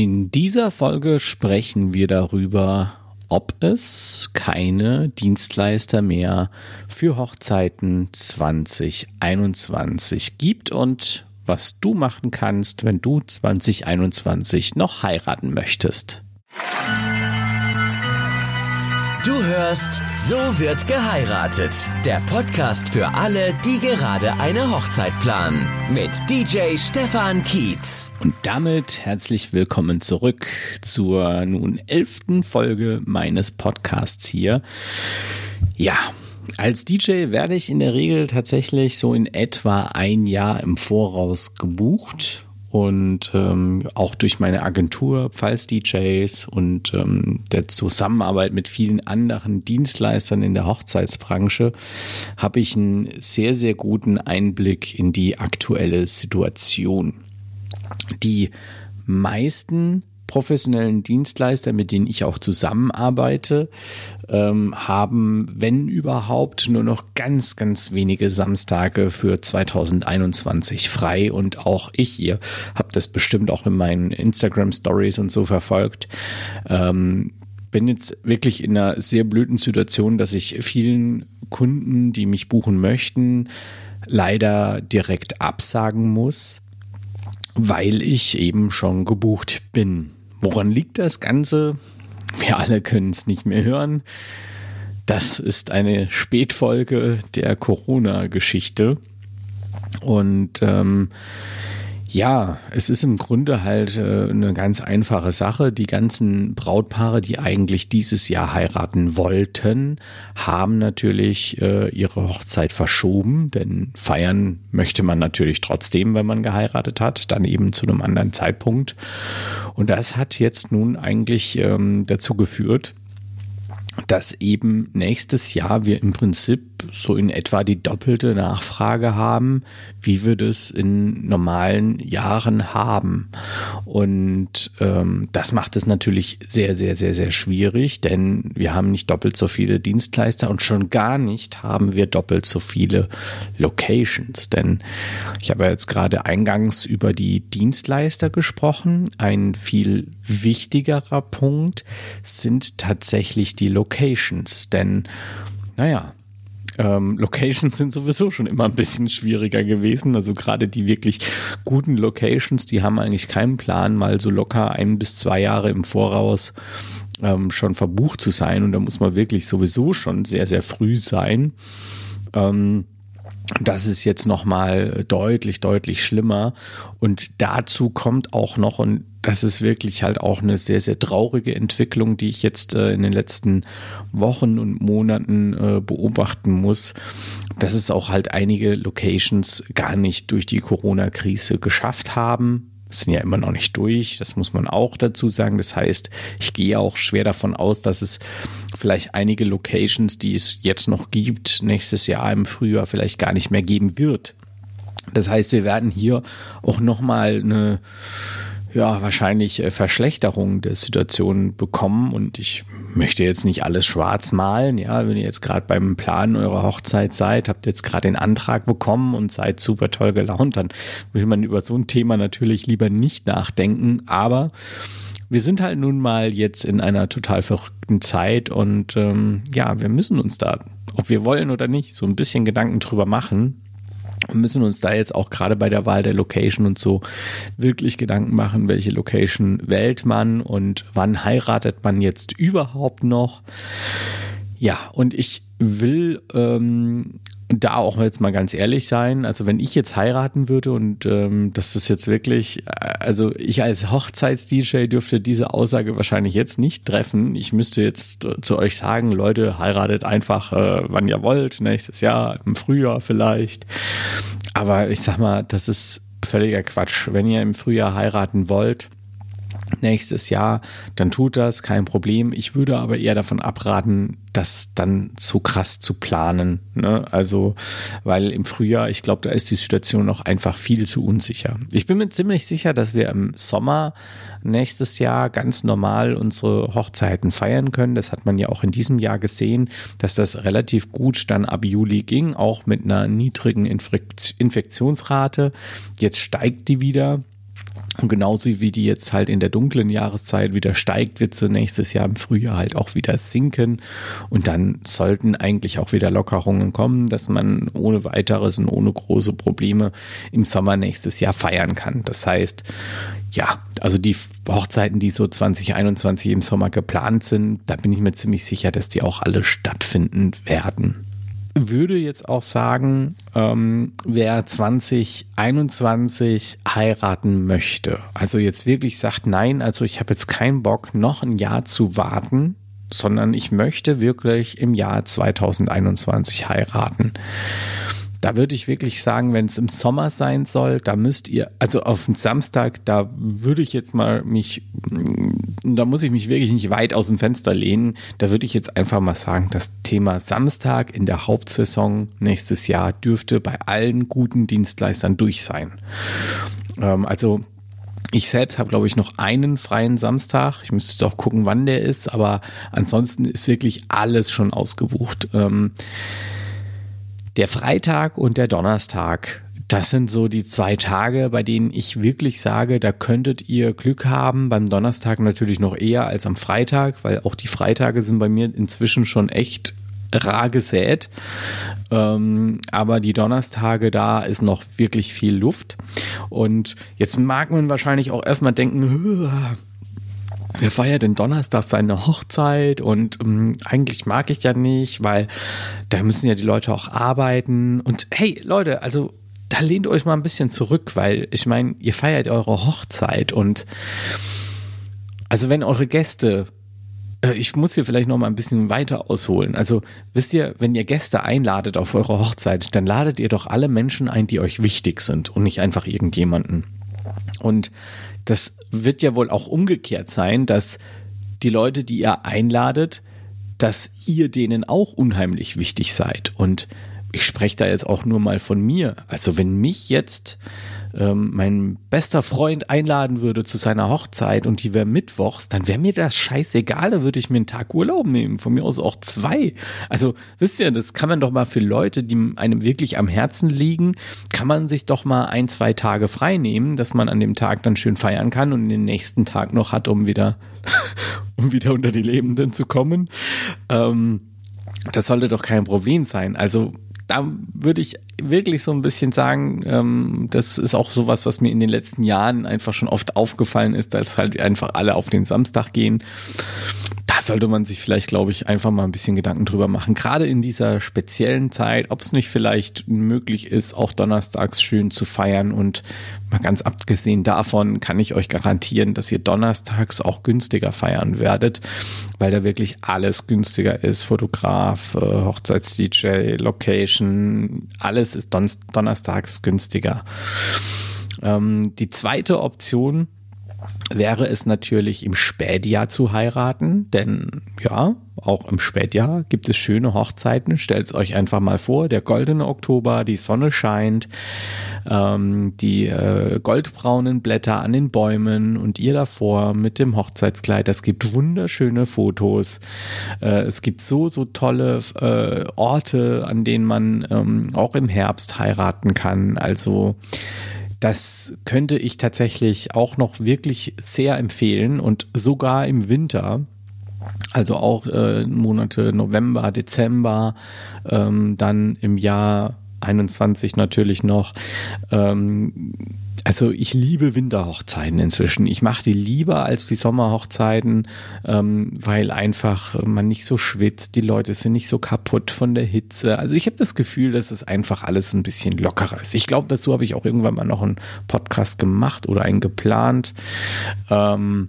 In dieser Folge sprechen wir darüber, ob es keine Dienstleister mehr für Hochzeiten 2021 gibt und was du machen kannst, wenn du 2021 noch heiraten möchtest. Du hörst So wird geheiratet. Der Podcast für alle, die gerade eine Hochzeit planen. Mit DJ Stefan Kietz. Und damit herzlich willkommen zurück zur nun elften Folge meines Podcasts hier. Ja, als DJ werde ich in der Regel tatsächlich so in etwa ein Jahr im Voraus gebucht und ähm, auch durch meine Agentur Pfalz DJs und ähm, der Zusammenarbeit mit vielen anderen Dienstleistern in der Hochzeitsbranche habe ich einen sehr, sehr guten Einblick in die aktuelle Situation. Die meisten professionellen Dienstleister, mit denen ich auch zusammenarbeite, ähm, haben, wenn überhaupt, nur noch ganz, ganz wenige Samstage für 2021 frei. Und auch ich, ihr habt das bestimmt auch in meinen Instagram Stories und so verfolgt. Ähm, bin jetzt wirklich in einer sehr blöden Situation, dass ich vielen Kunden, die mich buchen möchten, leider direkt absagen muss, weil ich eben schon gebucht bin. Woran liegt das Ganze? Wir alle können es nicht mehr hören. Das ist eine Spätfolge der Corona-Geschichte. Und ähm, ja, es ist im Grunde halt äh, eine ganz einfache Sache. Die ganzen Brautpaare, die eigentlich dieses Jahr heiraten wollten, haben natürlich äh, ihre Hochzeit verschoben, denn feiern möchte man natürlich trotzdem, wenn man geheiratet hat, dann eben zu einem anderen Zeitpunkt. Und das hat jetzt nun eigentlich ähm, dazu geführt, dass eben nächstes Jahr wir im Prinzip so in etwa die doppelte Nachfrage haben, wie wir das in normalen Jahren haben. Und ähm, das macht es natürlich sehr, sehr, sehr, sehr schwierig, denn wir haben nicht doppelt so viele Dienstleister und schon gar nicht haben wir doppelt so viele Locations. Denn ich habe jetzt gerade eingangs über die Dienstleister gesprochen. Ein viel wichtigerer Punkt sind tatsächlich die Locations. Denn, naja, ähm, Locations sind sowieso schon immer ein bisschen schwieriger gewesen. Also gerade die wirklich guten Locations, die haben eigentlich keinen Plan, mal so locker ein bis zwei Jahre im Voraus ähm, schon verbucht zu sein. Und da muss man wirklich sowieso schon sehr, sehr früh sein. Ähm, das ist jetzt nochmal deutlich, deutlich schlimmer. Und dazu kommt auch noch, und das ist wirklich halt auch eine sehr, sehr traurige Entwicklung, die ich jetzt äh, in den letzten Wochen und Monaten äh, beobachten muss, dass es auch halt einige Locations gar nicht durch die Corona-Krise geschafft haben, sind ja immer noch nicht durch, das muss man auch dazu sagen. Das heißt, ich gehe auch schwer davon aus, dass es vielleicht einige Locations, die es jetzt noch gibt, nächstes Jahr im Frühjahr vielleicht gar nicht mehr geben wird. Das heißt, wir werden hier auch nochmal eine ja, wahrscheinlich äh, Verschlechterung der Situation bekommen. Und ich möchte jetzt nicht alles schwarz malen. Ja, wenn ihr jetzt gerade beim Planen eurer Hochzeit seid, habt jetzt gerade den Antrag bekommen und seid super toll gelaunt, dann will man über so ein Thema natürlich lieber nicht nachdenken. Aber wir sind halt nun mal jetzt in einer total verrückten Zeit und ähm, ja, wir müssen uns da, ob wir wollen oder nicht, so ein bisschen Gedanken drüber machen müssen uns da jetzt auch gerade bei der Wahl der Location und so wirklich Gedanken machen, welche Location wählt man und wann heiratet man jetzt überhaupt noch. Ja, und ich will ähm, da auch jetzt mal ganz ehrlich sein, also wenn ich jetzt heiraten würde und ähm, das ist jetzt wirklich, also ich als Hochzeits-DJ dürfte diese Aussage wahrscheinlich jetzt nicht treffen. Ich müsste jetzt zu euch sagen, Leute, heiratet einfach, äh, wann ihr wollt, nächstes Jahr, im Frühjahr vielleicht. Aber ich sag mal, das ist völliger Quatsch. Wenn ihr im Frühjahr heiraten wollt, nächstes Jahr, dann tut das, kein Problem. Ich würde aber eher davon abraten, das dann zu krass zu planen. Ne? Also, weil im Frühjahr, ich glaube, da ist die Situation noch einfach viel zu unsicher. Ich bin mir ziemlich sicher, dass wir im Sommer nächstes Jahr ganz normal unsere Hochzeiten feiern können. Das hat man ja auch in diesem Jahr gesehen, dass das relativ gut dann ab Juli ging, auch mit einer niedrigen Infektionsrate. Jetzt steigt die wieder. Und genauso wie die jetzt halt in der dunklen Jahreszeit wieder steigt, wird sie nächstes Jahr im Frühjahr halt auch wieder sinken. Und dann sollten eigentlich auch wieder Lockerungen kommen, dass man ohne weiteres und ohne große Probleme im Sommer nächstes Jahr feiern kann. Das heißt, ja, also die Hochzeiten, die so 2021 im Sommer geplant sind, da bin ich mir ziemlich sicher, dass die auch alle stattfinden werden würde jetzt auch sagen, ähm, wer 2021 heiraten möchte, also jetzt wirklich sagt, nein, also ich habe jetzt keinen Bock, noch ein Jahr zu warten, sondern ich möchte wirklich im Jahr 2021 heiraten da würde ich wirklich sagen, wenn es im Sommer sein soll, da müsst ihr, also auf den Samstag, da würde ich jetzt mal mich, da muss ich mich wirklich nicht weit aus dem Fenster lehnen. Da würde ich jetzt einfach mal sagen, das Thema Samstag in der Hauptsaison nächstes Jahr dürfte bei allen guten Dienstleistern durch sein. Ähm, also ich selbst habe, glaube ich, noch einen freien Samstag. Ich müsste jetzt auch gucken, wann der ist, aber ansonsten ist wirklich alles schon ausgebucht. Ähm, der Freitag und der Donnerstag, das sind so die zwei Tage, bei denen ich wirklich sage, da könntet ihr Glück haben. Beim Donnerstag natürlich noch eher als am Freitag, weil auch die Freitage sind bei mir inzwischen schon echt rar gesät. Ähm, aber die Donnerstage, da ist noch wirklich viel Luft. Und jetzt mag man wahrscheinlich auch erstmal denken, wer feiert denn Donnerstag seine Hochzeit und ähm, eigentlich mag ich ja nicht, weil da müssen ja die Leute auch arbeiten und hey Leute, also da lehnt euch mal ein bisschen zurück, weil ich meine, ihr feiert eure Hochzeit und also wenn eure Gäste äh, ich muss hier vielleicht noch mal ein bisschen weiter ausholen. Also wisst ihr, wenn ihr Gäste einladet auf eure Hochzeit, dann ladet ihr doch alle Menschen ein, die euch wichtig sind und nicht einfach irgendjemanden. Und das wird ja wohl auch umgekehrt sein, dass die Leute, die ihr einladet, dass ihr denen auch unheimlich wichtig seid. Und ich spreche da jetzt auch nur mal von mir. Also wenn mich jetzt ähm, mein bester Freund einladen würde zu seiner Hochzeit und die wäre mittwochs, dann wäre mir das scheißegal, da würde ich mir einen Tag Urlaub nehmen, von mir aus auch zwei. Also wisst ihr, das kann man doch mal für Leute, die einem wirklich am Herzen liegen, kann man sich doch mal ein, zwei Tage frei nehmen, dass man an dem Tag dann schön feiern kann und den nächsten Tag noch hat, um wieder, um wieder unter die Lebenden zu kommen. Ähm, das sollte doch kein Problem sein. Also da würde ich wirklich so ein bisschen sagen, ähm, das ist auch sowas, was mir in den letzten Jahren einfach schon oft aufgefallen ist, dass halt einfach alle auf den Samstag gehen sollte man sich vielleicht, glaube ich, einfach mal ein bisschen Gedanken drüber machen. Gerade in dieser speziellen Zeit, ob es nicht vielleicht möglich ist, auch donnerstags schön zu feiern. Und mal ganz abgesehen davon kann ich euch garantieren, dass ihr donnerstags auch günstiger feiern werdet, weil da wirklich alles günstiger ist. Fotograf, äh, Hochzeits-DJ, Location, alles ist donnerstags günstiger. Ähm, die zweite Option, wäre es natürlich im Spätjahr zu heiraten, denn ja, auch im Spätjahr gibt es schöne Hochzeiten. Stellt es euch einfach mal vor, der goldene Oktober, die Sonne scheint, ähm, die äh, goldbraunen Blätter an den Bäumen und ihr davor mit dem Hochzeitskleid. Es gibt wunderschöne Fotos. Äh, es gibt so, so tolle äh, Orte, an denen man ähm, auch im Herbst heiraten kann. Also das könnte ich tatsächlich auch noch wirklich sehr empfehlen und sogar im Winter. Also auch äh, Monate November, Dezember, ähm, dann im Jahr 21 natürlich noch. Ähm, also ich liebe Winterhochzeiten inzwischen. Ich mache die lieber als die Sommerhochzeiten, ähm, weil einfach man nicht so schwitzt, die Leute sind nicht so kaputt von der Hitze. Also ich habe das Gefühl, dass es einfach alles ein bisschen lockerer ist. Ich glaube, dazu habe ich auch irgendwann mal noch einen Podcast gemacht oder einen geplant. Ähm,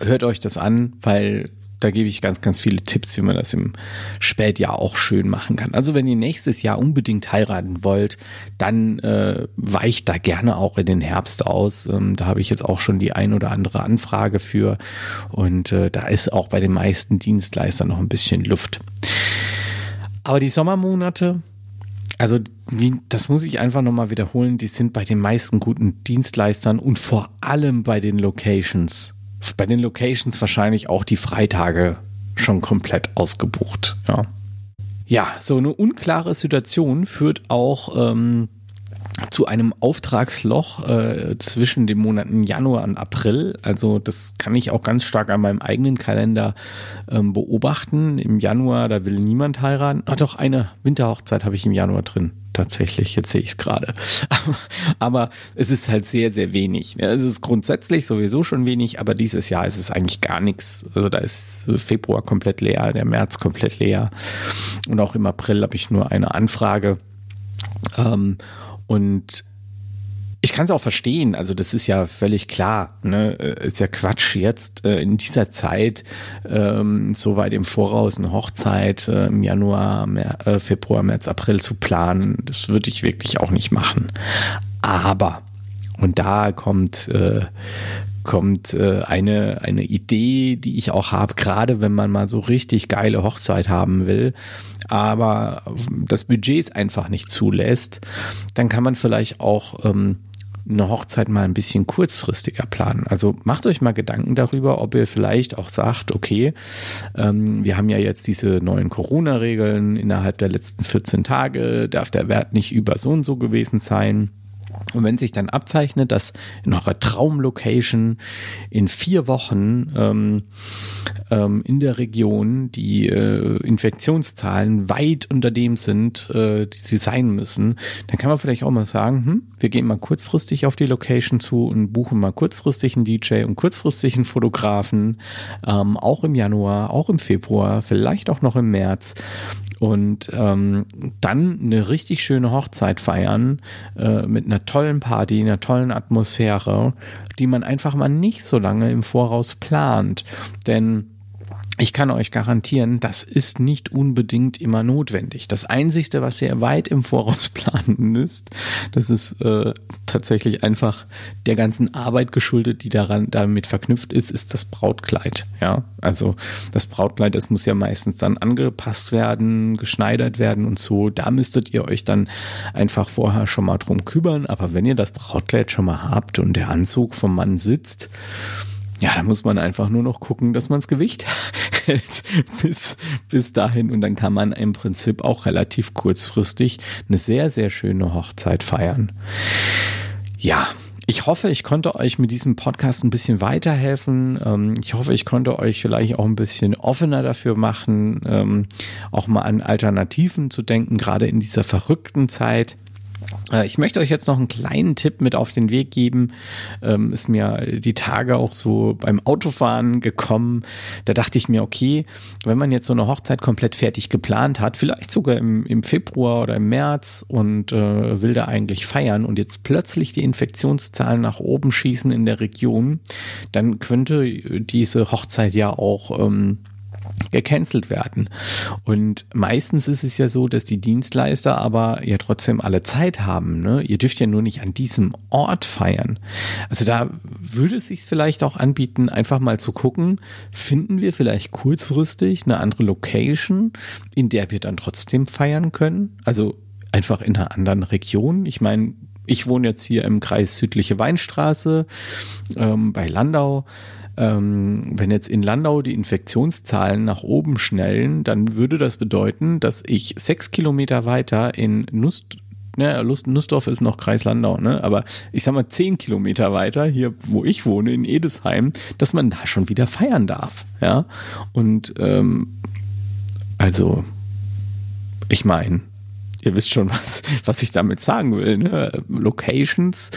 hört euch das an, weil da gebe ich ganz, ganz viele Tipps, wie man das im Spätjahr auch schön machen kann. Also wenn ihr nächstes Jahr unbedingt heiraten wollt, dann äh, weicht da gerne auch in den Herbst aus. Ähm, da habe ich jetzt auch schon die ein oder andere Anfrage für. Und äh, da ist auch bei den meisten Dienstleistern noch ein bisschen Luft. Aber die Sommermonate, also wie, das muss ich einfach nochmal wiederholen, die sind bei den meisten guten Dienstleistern und vor allem bei den Locations bei den Locations wahrscheinlich auch die Freitage schon komplett ausgebucht. Ja, ja so eine unklare Situation führt auch ähm, zu einem Auftragsloch äh, zwischen den Monaten Januar und April. Also das kann ich auch ganz stark an meinem eigenen Kalender ähm, beobachten. Im Januar, da will niemand heiraten. Ah, doch, eine Winterhochzeit habe ich im Januar drin. Tatsächlich, jetzt sehe ich es gerade. aber es ist halt sehr, sehr wenig. Es ist grundsätzlich sowieso schon wenig, aber dieses Jahr ist es eigentlich gar nichts. Also da ist Februar komplett leer, der März komplett leer. Und auch im April habe ich nur eine Anfrage. Ähm, und ich kann es auch verstehen, also das ist ja völlig klar, ne? Ist ja Quatsch, jetzt äh, in dieser Zeit ähm, so weit im Voraus eine Hochzeit äh, im Januar, Mer äh, Februar, März, April zu planen. Das würde ich wirklich auch nicht machen. Aber, und da kommt, äh, kommt äh, eine, eine Idee, die ich auch habe, gerade wenn man mal so richtig geile Hochzeit haben will, aber das Budget es einfach nicht zulässt, dann kann man vielleicht auch ähm, eine Hochzeit mal ein bisschen kurzfristiger planen. Also macht euch mal Gedanken darüber, ob ihr vielleicht auch sagt, okay, ähm, wir haben ja jetzt diese neuen Corona-Regeln, innerhalb der letzten 14 Tage darf der Wert nicht über so und so gewesen sein. Und wenn sich dann abzeichnet, dass in eurer Traumlocation in vier Wochen ähm, ähm, in der Region die äh, Infektionszahlen weit unter dem sind, äh, die sie sein müssen, dann kann man vielleicht auch mal sagen, hm, wir gehen mal kurzfristig auf die Location zu und buchen mal kurzfristig einen DJ und kurzfristig einen Fotografen, ähm, auch im Januar, auch im Februar, vielleicht auch noch im März und ähm, dann eine richtig schöne Hochzeit feiern äh, mit einer tollen Party, einer tollen Atmosphäre, die man einfach mal nicht so lange im Voraus plant. Denn ich kann euch garantieren, das ist nicht unbedingt immer notwendig. Das Einzige, was ihr weit im Voraus planen müsst, das ist äh, tatsächlich einfach der ganzen Arbeit geschuldet, die daran damit verknüpft ist, ist das Brautkleid. Ja, also das Brautkleid, das muss ja meistens dann angepasst werden, geschneidert werden und so. Da müsstet ihr euch dann einfach vorher schon mal drum kümmern. Aber wenn ihr das Brautkleid schon mal habt und der Anzug vom Mann sitzt, ja, da muss man einfach nur noch gucken, dass man das Gewicht hält bis, bis dahin. Und dann kann man im Prinzip auch relativ kurzfristig eine sehr, sehr schöne Hochzeit feiern. Ja, ich hoffe, ich konnte euch mit diesem Podcast ein bisschen weiterhelfen. Ähm, ich hoffe, ich konnte euch vielleicht auch ein bisschen offener dafür machen, ähm, auch mal an Alternativen zu denken, gerade in dieser verrückten Zeit. Äh, ich möchte euch jetzt noch einen kleinen Tipp mit auf den Weg geben. Ähm, ist mir die Tage auch so beim Autofahren gekommen. Da dachte ich mir, okay, wenn man jetzt so eine Hochzeit komplett fertig geplant hat, vielleicht sogar im, im Februar oder im März und äh, will da eigentlich feiern und jetzt plötzlich die Infektionszahlen nach oben schießen in der Region, dann könnte diese Hochzeit ja auch ähm, gecancelt werden. Und meistens ist es ja so, dass die Dienstleister aber ja trotzdem alle Zeit haben. Ne? Ihr dürft ja nur nicht an diesem Ort feiern. Also da würde es sich vielleicht auch anbieten, einfach mal zu gucken, finden wir vielleicht kurzfristig eine andere Location, in der wir dann trotzdem feiern können? Also einfach in einer anderen Region. Ich meine, ich wohne jetzt hier im Kreis Südliche Weinstraße ähm, bei Landau ähm, wenn jetzt in Landau die Infektionszahlen nach oben schnellen, dann würde das bedeuten, dass ich sechs Kilometer weiter in Nust ne, Nussdorf ist noch Kreis Landau, ne? Aber ich sag mal zehn Kilometer weiter, hier wo ich wohne, in Edesheim, dass man da schon wieder feiern darf. Ja. Und ähm, also, ich meine, ihr wisst schon, was, was ich damit sagen will. Ne? Locations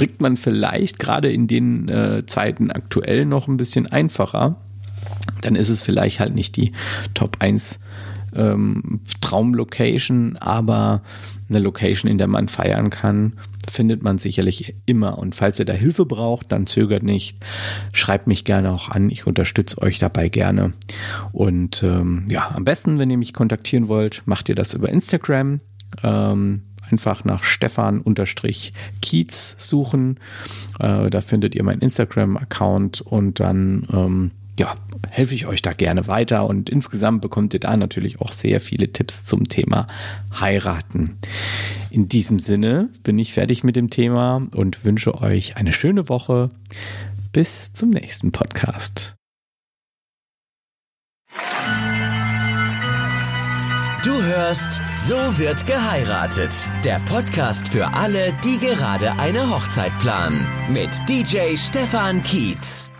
kriegt man vielleicht gerade in den äh, Zeiten aktuell noch ein bisschen einfacher. Dann ist es vielleicht halt nicht die Top 1 ähm, Traumlocation, aber eine Location, in der man feiern kann, findet man sicherlich immer. Und falls ihr da Hilfe braucht, dann zögert nicht. Schreibt mich gerne auch an. Ich unterstütze euch dabei gerne. Und ähm, ja, am besten, wenn ihr mich kontaktieren wollt, macht ihr das über Instagram. Ähm, einfach nach Stefan-Kiez suchen. Äh, da findet ihr meinen Instagram-Account und dann ähm, ja, helfe ich euch da gerne weiter und insgesamt bekommt ihr da natürlich auch sehr viele Tipps zum Thema heiraten. In diesem Sinne bin ich fertig mit dem Thema und wünsche euch eine schöne Woche. Bis zum nächsten Podcast. Du hörst So wird geheiratet. Der Podcast für alle, die gerade eine Hochzeit planen. Mit DJ Stefan Kietz.